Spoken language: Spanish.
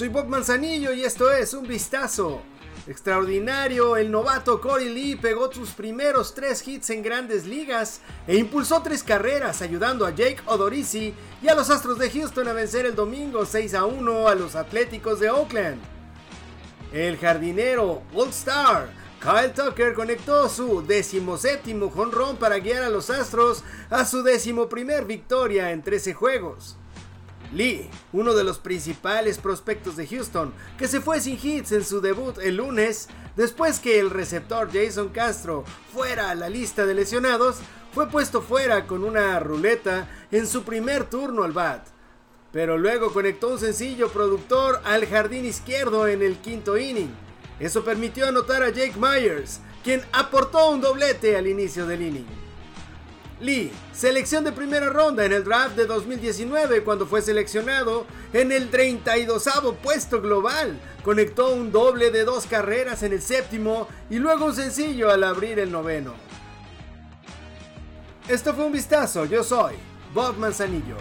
Soy Bob Manzanillo y esto es Un Vistazo. Extraordinario, el novato Corey Lee pegó sus primeros tres hits en grandes ligas e impulsó tres carreras ayudando a Jake Odorizzi y a los Astros de Houston a vencer el domingo 6 a 1 a los Atléticos de Oakland. El jardinero All Star Kyle Tucker conectó su decimoséptimo jonrón para guiar a los Astros a su decimoprimer victoria en 13 juegos. Lee, uno de los principales prospectos de Houston, que se fue sin hits en su debut el lunes, después que el receptor Jason Castro fuera a la lista de lesionados, fue puesto fuera con una ruleta en su primer turno al bat. Pero luego conectó un sencillo productor al jardín izquierdo en el quinto inning. Eso permitió anotar a Jake Myers, quien aportó un doblete al inicio del inning. Lee, selección de primera ronda en el draft de 2019 cuando fue seleccionado en el 32 puesto global. Conectó un doble de dos carreras en el séptimo y luego un sencillo al abrir el noveno. Esto fue un vistazo, yo soy Bob Manzanillo.